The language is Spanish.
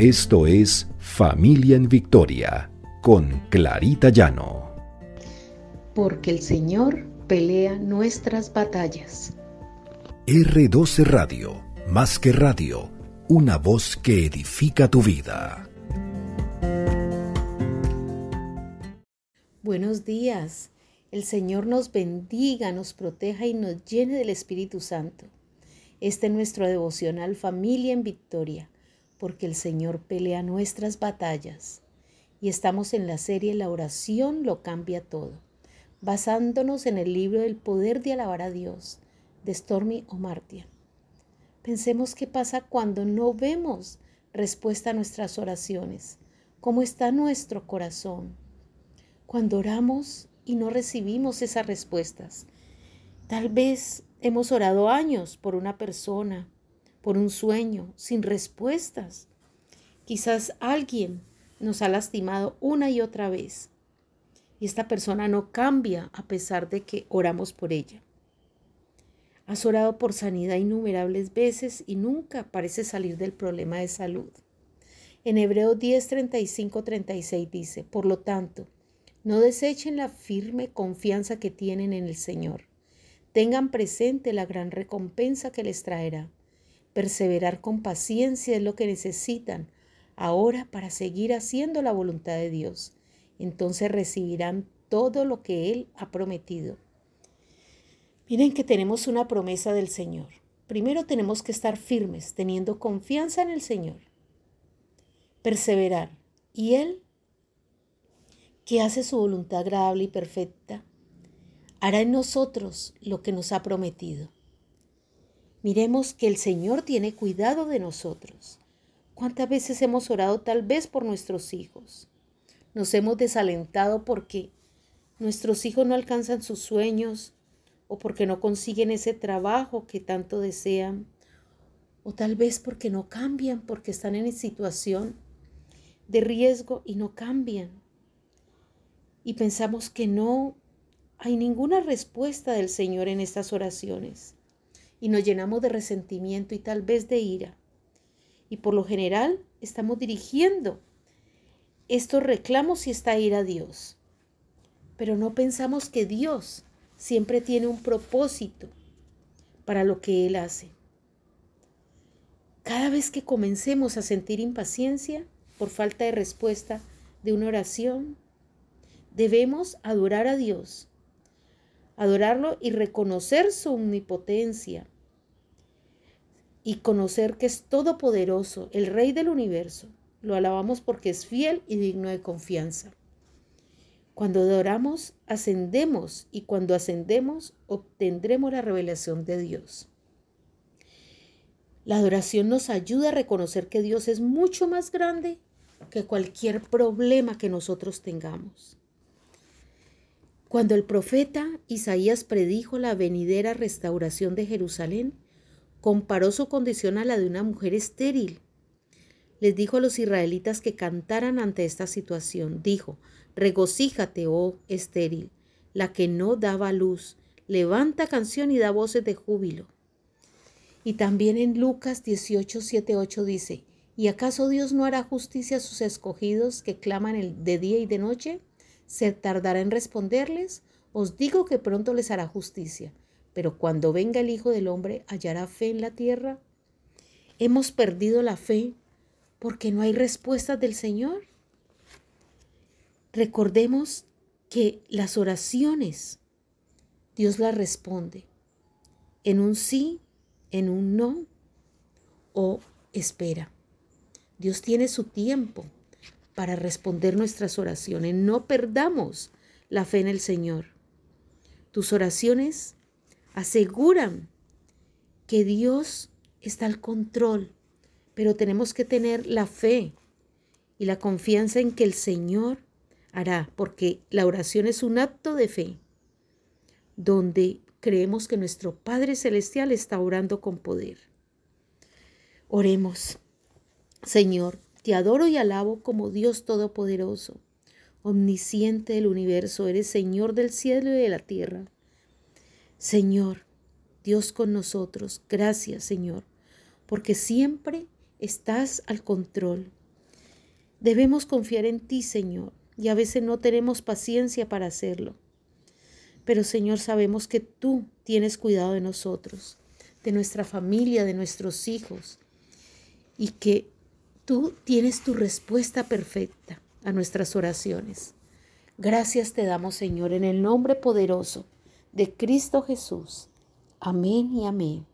Esto es Familia en Victoria con Clarita Llano. Porque el Señor pelea nuestras batallas. R12 Radio, más que radio, una voz que edifica tu vida. Buenos días. El Señor nos bendiga, nos proteja y nos llene del Espíritu Santo. Este es nuestro devocional Familia en Victoria, porque el Señor pelea nuestras batallas. Y estamos en la serie La oración lo cambia todo, basándonos en el libro El poder de alabar a Dios, de Stormy O'Martian. Pensemos qué pasa cuando no vemos respuesta a nuestras oraciones, cómo está nuestro corazón. Cuando oramos y no recibimos esas respuestas. Tal vez Hemos orado años por una persona, por un sueño, sin respuestas. Quizás alguien nos ha lastimado una y otra vez y esta persona no cambia a pesar de que oramos por ella. Has orado por sanidad innumerables veces y nunca parece salir del problema de salud. En Hebreo 10, 35, 36 dice, por lo tanto, no desechen la firme confianza que tienen en el Señor Tengan presente la gran recompensa que les traerá. Perseverar con paciencia es lo que necesitan ahora para seguir haciendo la voluntad de Dios. Entonces recibirán todo lo que Él ha prometido. Miren que tenemos una promesa del Señor. Primero tenemos que estar firmes, teniendo confianza en el Señor. Perseverar. Y Él, que hace su voluntad agradable y perfecta, hará en nosotros lo que nos ha prometido. Miremos que el Señor tiene cuidado de nosotros. ¿Cuántas veces hemos orado tal vez por nuestros hijos? Nos hemos desalentado porque nuestros hijos no alcanzan sus sueños o porque no consiguen ese trabajo que tanto desean o tal vez porque no cambian, porque están en situación de riesgo y no cambian. Y pensamos que no hay ninguna respuesta del Señor en estas oraciones y nos llenamos de resentimiento y tal vez de ira. Y por lo general estamos dirigiendo estos reclamos y esta ira a Dios. Pero no pensamos que Dios siempre tiene un propósito para lo que Él hace. Cada vez que comencemos a sentir impaciencia por falta de respuesta de una oración, debemos adorar a Dios adorarlo y reconocer su omnipotencia y conocer que es todopoderoso, el Rey del universo. Lo alabamos porque es fiel y digno de confianza. Cuando adoramos, ascendemos y cuando ascendemos, obtendremos la revelación de Dios. La adoración nos ayuda a reconocer que Dios es mucho más grande que cualquier problema que nosotros tengamos. Cuando el profeta Isaías predijo la venidera restauración de Jerusalén, comparó su condición a la de una mujer estéril. Les dijo a los israelitas que cantaran ante esta situación. Dijo, regocíjate, oh estéril, la que no daba luz, levanta canción y da voces de júbilo. Y también en Lucas 18, 7, 8 dice, ¿y acaso Dios no hará justicia a sus escogidos que claman de día y de noche? ¿Se tardará en responderles? Os digo que pronto les hará justicia, pero cuando venga el Hijo del Hombre, ¿hallará fe en la tierra? ¿Hemos perdido la fe porque no hay respuestas del Señor? Recordemos que las oraciones Dios las responde en un sí, en un no o espera. Dios tiene su tiempo para responder nuestras oraciones. No perdamos la fe en el Señor. Tus oraciones aseguran que Dios está al control, pero tenemos que tener la fe y la confianza en que el Señor hará, porque la oración es un acto de fe, donde creemos que nuestro Padre Celestial está orando con poder. Oremos, Señor, te adoro y alabo como Dios Todopoderoso, omnisciente del universo, eres Señor del cielo y de la tierra. Señor, Dios con nosotros, gracias Señor, porque siempre estás al control. Debemos confiar en ti, Señor, y a veces no tenemos paciencia para hacerlo. Pero, Señor, sabemos que tú tienes cuidado de nosotros, de nuestra familia, de nuestros hijos, y que tú tienes tu respuesta perfecta a nuestras oraciones. Gracias te damos, Señor, en el nombre poderoso de Cristo Jesús. Amén y amén.